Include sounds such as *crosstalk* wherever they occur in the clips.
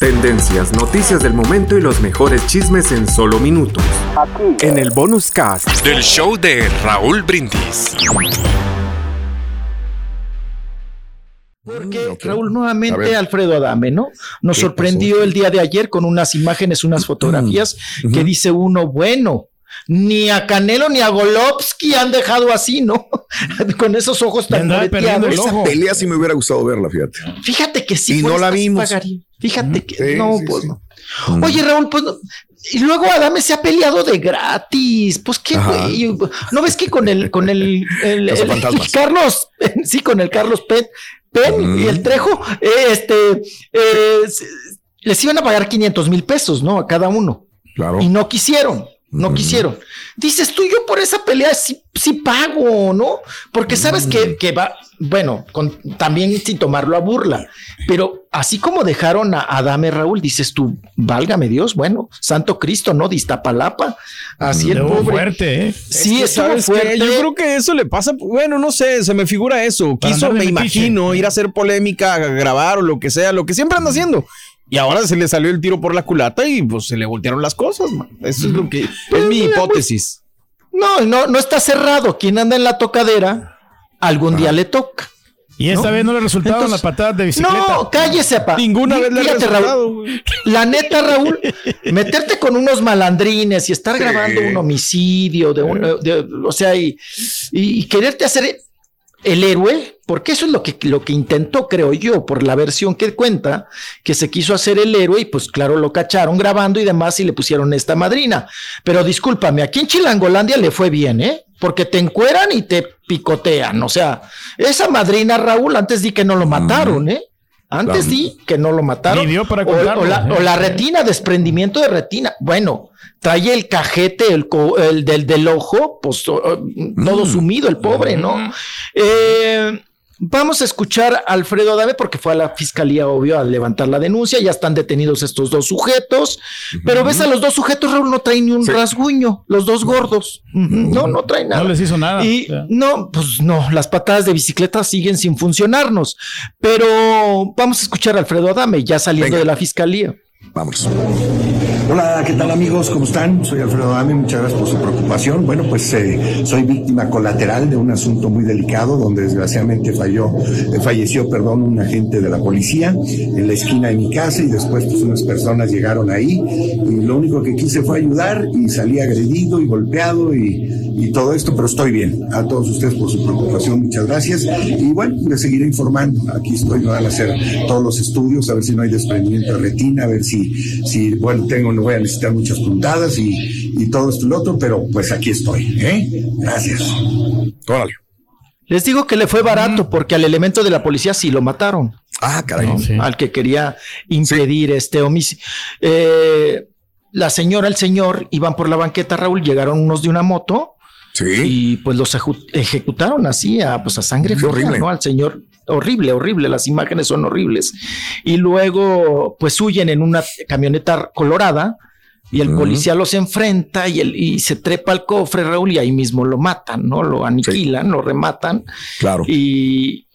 Tendencias, noticias del momento y los mejores chismes en solo minutos. En el bonus cast del show de Raúl Brindis. Porque Raúl, nuevamente Alfredo Adame, ¿no? Nos sorprendió el día de ayer con unas imágenes, unas fotografías que dice uno, bueno, ni a Canelo ni a Golovsky han dejado así, ¿no? *laughs* Con esos ojos tan. Esa pelea sí me hubiera gustado verla, fíjate. Fíjate que sí. Y no la vimos. Fíjate que no, pues no. Oye, Raúl, pues y luego Adame se ha peleado de gratis. Pues qué güey. ¿No ves que con el, con el, el, Carlos, *laughs* sí, con el Carlos Penn, Penn y el Trejo, este, eh, les iban a pagar 500 mil pesos, ¿no? A cada uno. Claro. Y no quisieron. No quisieron. Dices tú, yo por esa pelea sí, sí pago, ¿no? Porque sabes que, que, va, bueno, con, también sin tomarlo a burla, pero así como dejaron a Adame Raúl, dices tú, válgame Dios, bueno, Santo Cristo, ¿no? Distapalapa, así el pobre. fuerte, ¿eh? Sí, es fuerte. Yo creo que eso le pasa, bueno, no sé, se me figura eso. Quiso, me imagino, ir a hacer polémica, a grabar o lo que sea, lo que siempre anda haciendo. Y ahora se le salió el tiro por la culata y pues se le voltearon las cosas, man. Eso es lo que es mi hipótesis. No, no, no está cerrado. Quien anda en la tocadera, algún día le toca. Y esta vez no le resultaron las patadas de bicicleta. No, cállese, pa. Ninguna vez le ha resultado. La neta, Raúl, meterte con unos malandrines y estar grabando un homicidio de un, o sea, y, y quererte hacer el héroe, porque eso es lo que, lo que intentó, creo yo, por la versión que cuenta, que se quiso hacer el héroe y pues claro, lo cacharon grabando y demás y le pusieron esta madrina. Pero discúlpame, aquí en Chilangolandia le fue bien, ¿eh? Porque te encueran y te picotean. O sea, esa madrina, Raúl, antes di que no lo mataron, ¿eh? Antes di que no lo mataron. Para o, o, la, o, la, retina, desprendimiento de retina. Bueno, trae el cajete el, el del, del, ojo, pues todo mm. sumido el pobre, ¿no? Eh, Vamos a escuchar a Alfredo Adame porque fue a la fiscalía, obvio, a levantar la denuncia. Ya están detenidos estos dos sujetos, pero ves a los dos sujetos, Raúl, no traen ni un rasguño, los dos gordos. No, no traen nada. No les hizo nada. Y no, pues no, las patadas de bicicleta siguen sin funcionarnos. Pero vamos a escuchar a Alfredo Adame, ya saliendo de la fiscalía. Vamos. Hola, ¿qué tal amigos? ¿Cómo están? Soy Alfredo Dame, muchas gracias por su preocupación. Bueno, pues eh, soy víctima colateral de un asunto muy delicado donde desgraciadamente falló, eh, falleció, perdón, un agente de la policía en la esquina de mi casa y después pues unas personas llegaron ahí y lo único que quise fue ayudar y salí agredido y golpeado y, y todo esto, pero estoy bien. A todos ustedes por su preocupación, muchas gracias. Y bueno, les seguiré informando. Aquí estoy, me van a hacer todos los estudios, a ver si no hay desprendimiento de retina, a ver si, si bueno, tengo voy a necesitar muchas puntadas y, y todo esto y lo otro, pero pues aquí estoy. ¿eh? Gracias. Órale. Les digo que le fue barato porque al elemento de la policía sí lo mataron. Ah, caray. ¿no? sí. Al que quería impedir sí. este homicidio. Eh, la señora, el señor iban por la banqueta, Raúl, llegaron unos de una moto. Sí. Y pues los ejecutaron así a, pues a sangre fría, horrible. ¿no? Al señor horrible, horrible, las imágenes son horribles. Y luego, pues huyen en una camioneta colorada y el uh -huh. policía los enfrenta y, el, y se trepa al cofre, Raúl, y ahí mismo lo matan, ¿no? Lo aniquilan, sí. lo rematan. Claro. Y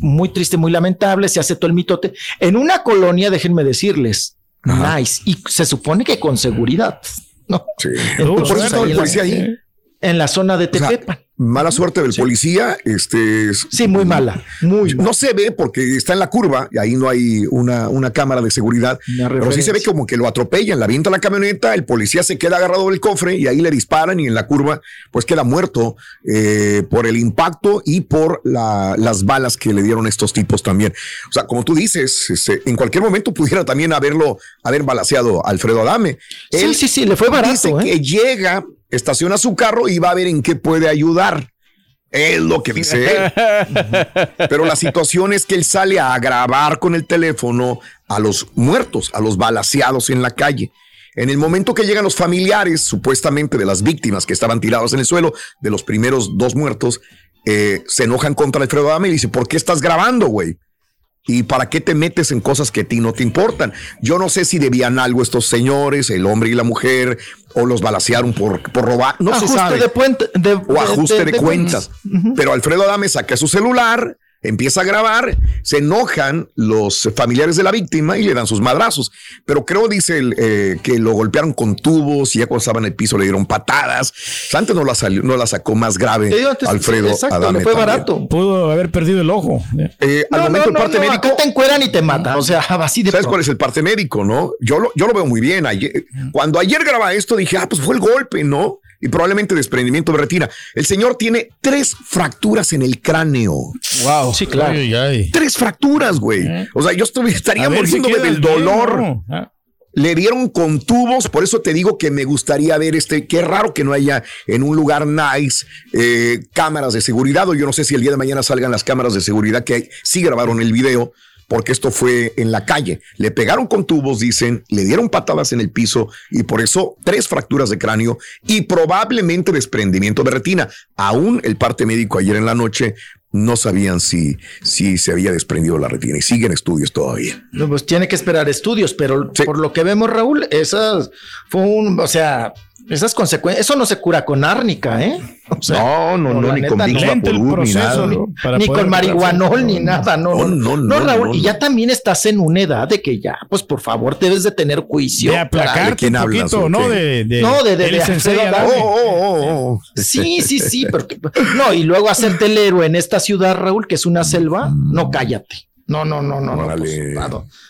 muy triste, muy lamentable, se hace todo el mitote. En una colonia, déjenme decirles, Ajá. nice, y se supone que con seguridad, ¿no? Sí. Entonces, por eso el policía ahí. En la zona de Tepepan. O sea, Mala suerte del policía. Este, sí, muy mala. Muy No se ve porque está en la curva y ahí no hay una, una cámara de seguridad. Pero sí se ve como que lo atropellan, la avienta la camioneta, el policía se queda agarrado del cofre y ahí le disparan y en la curva pues queda muerto eh, por el impacto y por las balas que le dieron estos tipos también. O sea, como tú dices, este, en cualquier momento pudiera también haberlo, haber balaseado Alfredo Adame. sí, sí, sí, le fue barato. Dice ¿eh? que llega estaciona su carro y va a ver en qué puede ayudar. Es lo que dice él. *laughs* Pero la situación es que él sale a grabar con el teléfono a los muertos, a los balaseados en la calle. En el momento que llegan los familiares, supuestamente de las víctimas que estaban tirados en el suelo, de los primeros dos muertos, eh, se enojan contra Alfredo Adame y dice, ¿por qué estás grabando, güey? ¿Y para qué te metes en cosas que a ti no te importan? Yo no sé si debían algo estos señores, el hombre y la mujer, o los balasearon por, por robar. No se sabe. De o ajuste de, cuentas. Pero Alfredo Adame saca su celular, empieza a grabar, se enojan los familiares de la víctima y le dan sus madrazos. Pero creo, dice eh, que lo golpearon con tubos y ya cuando estaba en el piso le dieron patadas. Antes no la, salió, no la sacó más grave Alfredo Adame. fue barato. Pudo haber perdido el ojo. Eh, al momento el parte médico. te encueran y te mata. O sea, *laughs* así de. ¿Sabes cuál es el parte médico, no? Yo lo, yo lo veo muy bien. Ayer, cuando ayer graba esto dije, ah, pues fue el golpe, ¿no? Y probablemente desprendimiento de retina. El señor tiene tres fracturas en el cráneo. Wow. Sí, claro. Tres fracturas, güey. ¿Eh? O sea, yo estaría muriéndome del dolor. Ah. Le dieron con tubos, por eso te digo que me gustaría ver este. Qué raro que no haya en un lugar nice eh, cámaras de seguridad. O yo no sé si el día de mañana salgan las cámaras de seguridad que sí grabaron el video porque esto fue en la calle. Le pegaron con tubos, dicen, le dieron patadas en el piso y por eso tres fracturas de cráneo y probablemente desprendimiento de retina. Aún el parte médico ayer en la noche no sabían si, si se había desprendido la retina y siguen estudios todavía. No, pues tiene que esperar estudios, pero por lo que vemos, Raúl, esas fue un, o sea, esas consecuencias, eso no se cura con árnica, ¿eh? *laughs* no, no, no, ni con Big ni nada. Ni, con marihuanol, ni nada, no. No, no, Raúl, y ya también estás en una edad de que ya, pues por favor, debes de tener juicio. De aplacar un poquito, ¿no? De, de, no, de, de, oh, oh, oh, Sí, sí, sí, porque, no, y luego hacerte el héroe en esta ciudad, Raúl, que es una selva, no cállate. No, no, no, no. no pues,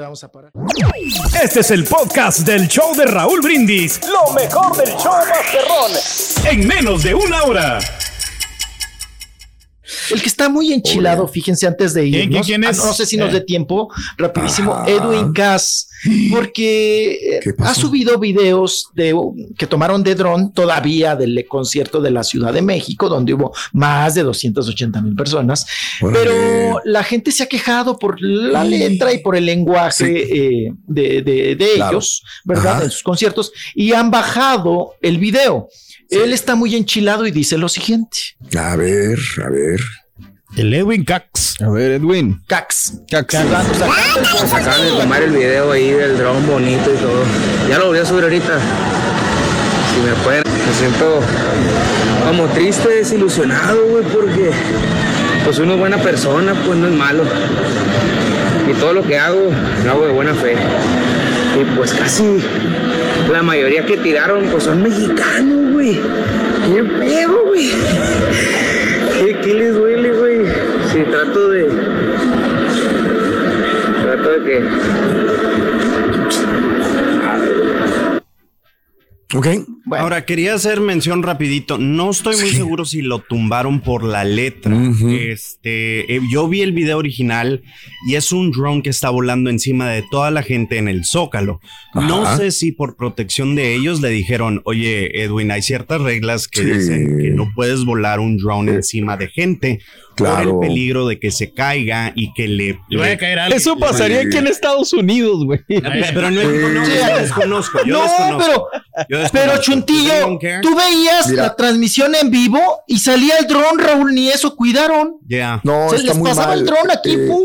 Vamos a parar. Este es el podcast del show de Raúl Brindis. Lo mejor del show Masterrón. En menos de una hora. El que está muy enchilado, fíjense antes de ir. Ah, no sé si nos dé tiempo, rapidísimo. Edwin Cass, porque eh, ha subido videos de, que tomaron de dron todavía del concierto de la Ciudad de México, donde hubo más de 280 mil personas. pero la gente se ha quejado por la letra y por el lenguaje eh, de, ellos, ¿verdad? En sus conciertos y han bajado el video. Él está muy enchilado y dice lo siguiente. A ver, a ver. El Edwin Cax. A ver, Edwin. Cax. Cax. Pues acaban de tomar el video ahí del dron bonito y todo. Ya lo voy a subir ahorita. Si me pueden. Me siento como triste, desilusionado, güey, porque pues uno es buena persona, pues no es malo. Y todo lo que hago, lo hago de buena fe. Y pues casi la mayoría que tiraron, pues son mexicanos, güey. ¿Qué pedo, güey? ¿Qué, les duele, güey? Si trato de. Trato de que. Ok. Ahora, quería hacer mención rapidito. No estoy muy seguro si lo tumbaron por la letra. Este, eh, yo vi el video original y es un drone que está volando encima de toda la gente en el Zócalo. No sé si por protección de ellos le dijeron, oye, Edwin, hay ciertas reglas que dicen que no puedes volar un drone encima de gente por Claro. el peligro de que se caiga y que le... le- Eso pasaría aquí en Estados Unidos, güey. Pero en México no, yo desconozco, yo no, desconozco. pero, Yo desconozco. pero Tú veías Mira. la transmisión en vivo y salía el dron, Raúl, ni eso cuidaron. Ya. No, Se está les muy pasaba mal. el dron aquí, Eh, ¡pum!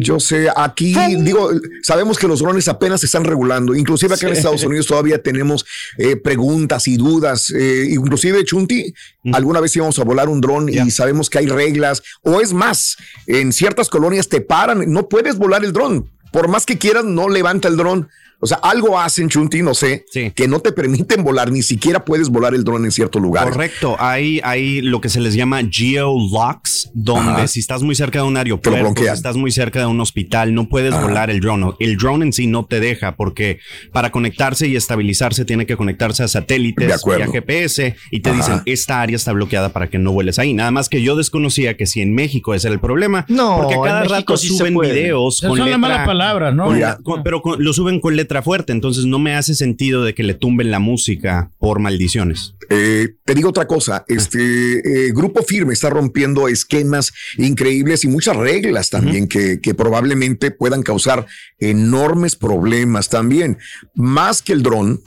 Yo sé, aquí digo, sabemos que los drones apenas se están regulando. Inclusive acá en. Estados Unidos todavía tenemos eh, preguntas y dudas. Eh, inclusive, Chunti, alguna vez íbamos a volar un dron y sabemos que hay reglas. O es más, en ciertas colonias te paran, no puedes volar el dron. Por más que quieras, no levanta el dron. O sea, algo hacen, Chunti, no sé, que no te permiten volar, ni siquiera puedes volar el dron en ciertos lugares. Correcto, hay, hay lo que se les llama geolocks, donde Ajá. si estás muy cerca de un aeropuerto, si estás muy cerca de un hospital, no puedes Ajá. volar el drone. El drone en sí no te deja porque para conectarse y estabilizarse tiene que conectarse a satélites y a GPS y te Ajá. dicen esta área está bloqueada para que no vueles ahí. Nada más que yo desconocía que si en México ese era el problema, No, porque cada rato sí suben videos con son letra, las malas palabras, ¿no? con- Ya. con- pero con- lo suben con letra fuerte, entonces no me hace sentido de que le tumben la música por maldiciones. Eh, te digo otra cosa, este eh, grupo firme está rompiendo esquemas increíbles y muchas reglas también que, que probablemente puedan causar enormes problemas también. Más que el dron,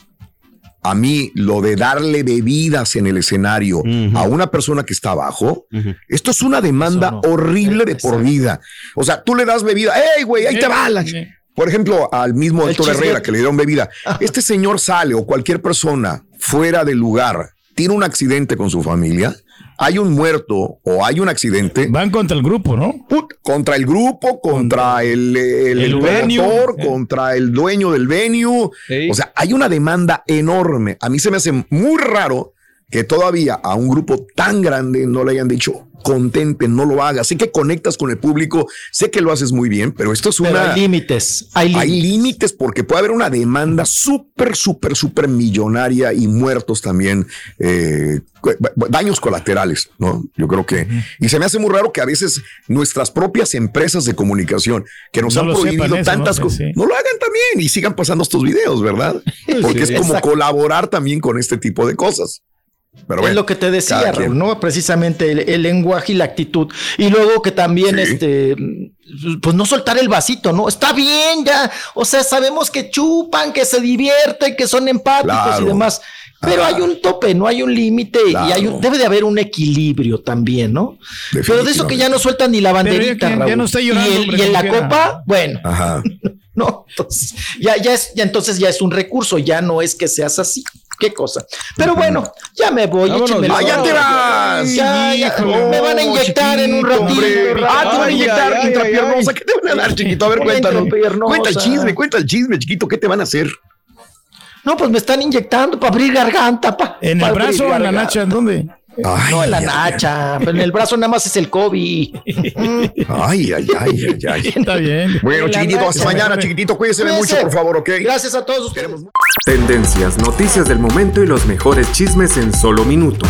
a mí lo de darle bebidas en el escenario a una persona que está abajo, esto es una demanda horrible de por vida. O sea, tú le das bebida, ¡Ey, güey, ahí te va! la ch-". Por ejemplo, al mismo Héctor. Herrera que le dieron bebida. *laughs* Este señor sale o cualquier persona fuera del lugar, tiene un accidente con su familia, hay un muerto o hay un accidente. Van contra el grupo, ¿no? put, contra el grupo, contra el, el, El venue. promotor, contra el dueño del venue. Sí. O sea, hay una demanda enorme. A mí se me hace muy raro que todavía a un grupo tan grande no le hayan dicho contente, no lo hagas. Sé que conectas con el público, sé que lo haces muy bien, pero esto es Pero una. hay límites, hay límites. Hay límites porque puede haber una demanda súper, súper, súper millonaria y muertos también, eh, daños colaterales, ¿no? Yo creo que, y se me hace muy raro que a veces nuestras propias empresas de comunicación que nos No han prohibido eso, tantas ¿no? cosas, Sí. no lo hagan también y sigan pasando estos videos, ¿verdad? *laughs* Porque es como Exacto. colaborar también con este tipo de cosas. Pero es bueno, lo que te decía, Raúl. ¿no? Precisamente el, el lenguaje y la actitud. Y luego que también, Sí. este, pues no soltar el vasito, ¿no? Está bien, ya. O sea, sabemos que chupan, que se divierten, que son empáticos Claro. y demás. Pero hay un tope, no hay un límite y hay un, debe de haber un equilibrio también, ¿no? Pero de eso que ya no sueltan ni la Pero ya banderita, ya Raúl. no está llorando, y, el- hombre, y en la quiera. copa, bueno, Ajá. *laughs* no, entonces ya, ya es, ya entonces ya es un recurso, ya no es que seas así. Qué cosa. Pero bueno, ya me voy. Vámonos, échenme la ¡Ah, ya mano. te vas! Ya, ya, me van a inyectar en un ratito. hombre. Ah, te van a inyectar ay, ay, intrapiernosa. ay. ¿Qué te van a dar, chiquito? A ver, cuéntanos. Cuenta el chisme, cuenta el chisme, chiquito. ¿Qué te van a hacer? No, pues me están inyectando para abrir garganta. Pa, ¿En pa el brazo o en la nacha? ¿En dónde? No, en la nacha. Pero en el brazo nada más es el COVID. *laughs* Ay, ay, ay, ay, ay. Está bien. Bueno, chiquitito, hasta mañana, chiquitito. Cuídese mucho, Cuídense. por favor, ¿ok? Gracias a todos ustedes. Tendencias, noticias del momento y los mejores chismes en solo minutos.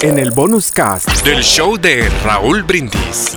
En el bonus cast. Del show de Raúl Brindis.